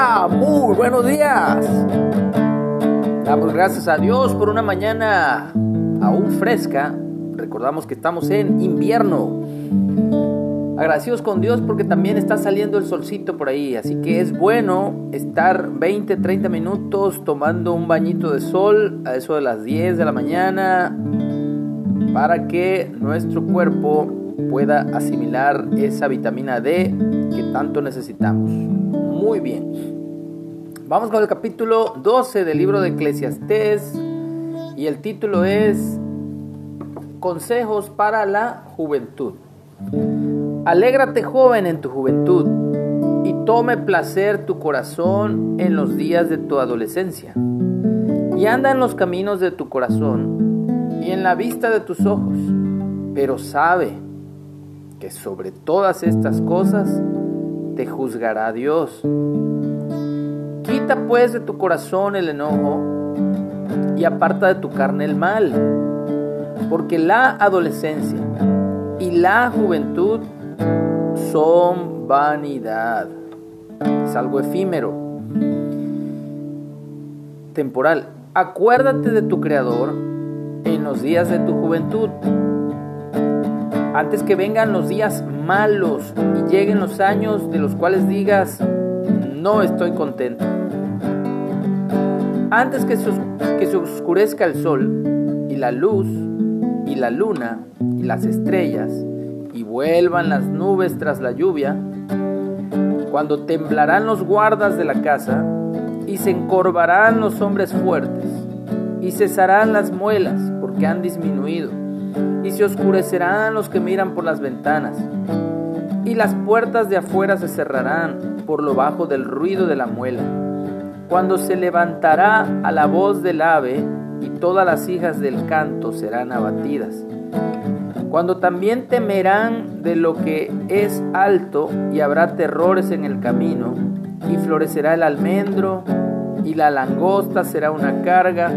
Muy buenos días. Damos gracias a Dios por una mañana aún fresca. Recordamos que estamos en invierno. Agradecidos con Dios porque también está saliendo el solcito por ahí. Así que es bueno estar 20, 30 minutos tomando un bañito de sol a eso de las 10 de la mañana para que nuestro cuerpo pueda asimilar esa vitamina D que tanto necesitamos. Muy bien. Vamos con el capítulo 12 del libro de Eclesiastés y el título es Consejos para la juventud. Alégrate joven en tu juventud y tome placer tu corazón en los días de tu adolescencia. Y anda en los caminos de tu corazón y en la vista de tus ojos, pero sabe que sobre todas estas cosas te juzgará Dios. Quita pues de tu corazón el enojo y aparta de tu carne el mal, porque la adolescencia y la juventud son vanidad. Es algo efímero, temporal. Acuérdate de tu Creador en los días de tu juventud antes que vengan los días malos y lleguen los años de los cuales digas, no estoy contento. Antes que se, oscurezca el sol y la luz y la luna y las estrellas y vuelvan las nubes tras la lluvia, cuando temblarán los guardas de la casa y se encorvarán los hombres fuertes y cesarán las muelas porque han disminuido y se oscurecerán los que miran por las ventanas, y las puertas de afuera se cerrarán por lo bajo del ruido de la muela, cuando se levantará a la voz del ave, y todas las hijas del canto serán abatidas, cuando también temerán de lo que es alto, y habrá terrores en el camino, y florecerá el almendro, y la langosta será una carga,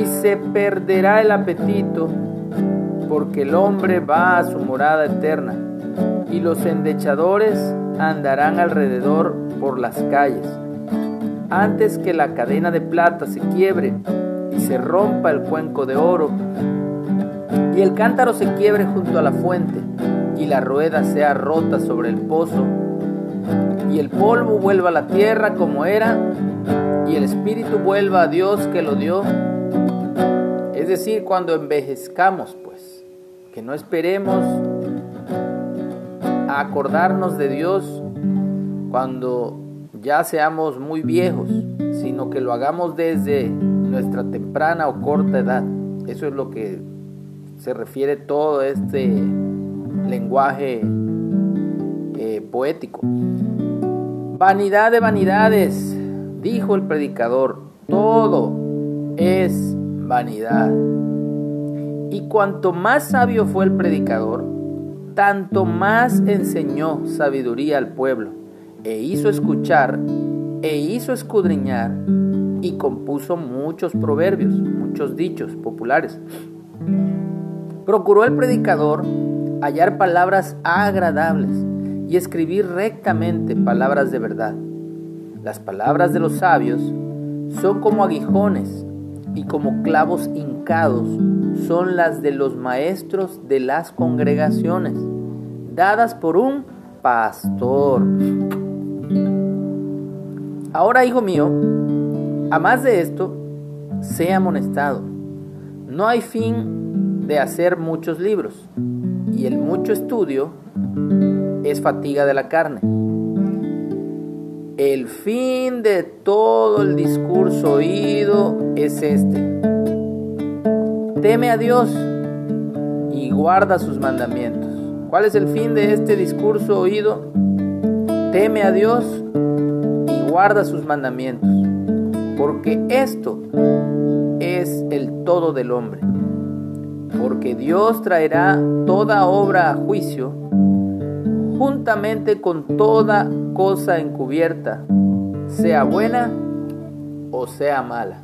y se perderá el apetito, porque el hombre va a su morada eterna, y los endechadores andarán alrededor por las calles. Antes que la cadena de plata se quiebre y se rompa el cuenco de oro, y el cántaro se quiebre junto a la fuente, y la rueda sea rota sobre el pozo, y el polvo vuelva a la tierra como era, y el espíritu vuelva a Dios que lo dio, es decir, cuando envejezcamos, pues que no esperemos a acordarnos de Dios cuando ya seamos muy viejos, sino que lo hagamos desde nuestra temprana o corta edad. Eso es lo que se refiere todo este lenguaje eh, poético. Vanidad de vanidades, dijo el predicador, todo es vanidad. Y cuanto más sabio fue el predicador, tanto más enseñó sabiduría al pueblo, e hizo escuchar, e hizo escudriñar, y compuso muchos proverbios, muchos dichos populares. Procuró el predicador hallar palabras agradables y escribir rectamente palabras de verdad. Las palabras de los sabios son como aguijones y como clavos hincados son las de los maestros de las congregaciones, dadas por un pastor. Ahora, hijo mío, a más de esto, sea amonestado. No hay fin de hacer muchos libros, y el mucho estudio es fatiga de la carne. El fin de todo el discurso oído es este. Teme a Dios y guarda sus mandamientos. ¿Cuál es el fin de este discurso oído? Teme a Dios y guarda sus mandamientos. Porque esto es el todo del hombre. Porque Dios traerá toda obra a juicio juntamente con toda cosa encubierta, sea buena o sea mala.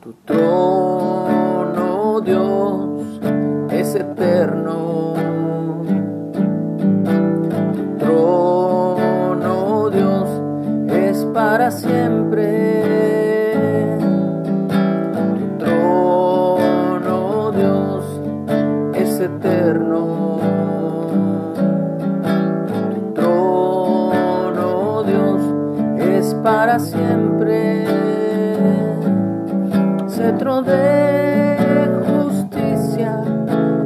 Tu trono, Dios, es eterno. Tu trono, Dios, es para siempre. Tu trono, Dios, es eterno. Siempre. Cetro de justicia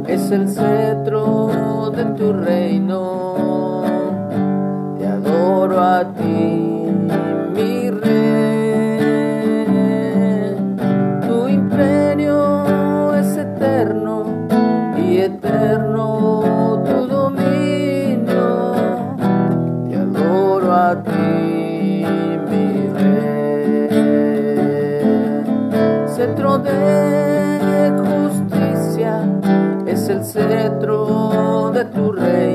es el cetro de tu reino. Cetro de justicia es el cetro de tu reino.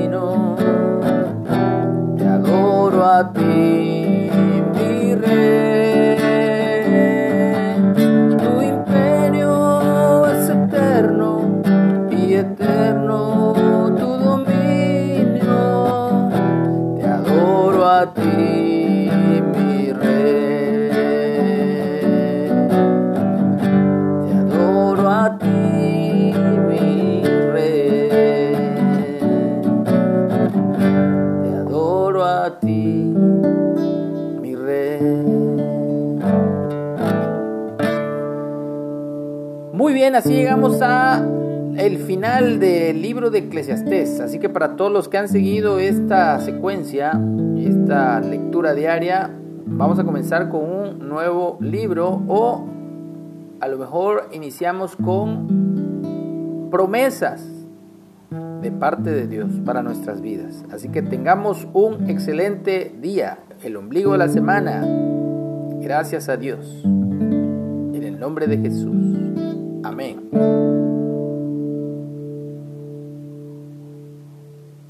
Muy bien, así llegamos a el final del libro de Eclesiastés. Así que para todos los que han seguido esta secuencia, esta lectura diaria, vamos a comenzar con un nuevo libro o a lo mejor iniciamos con promesas de parte de Dios para nuestras vidas. Así que tengamos un excelente día, el ombligo de la semana. Gracias a Dios. En el nombre de Jesús. Amén.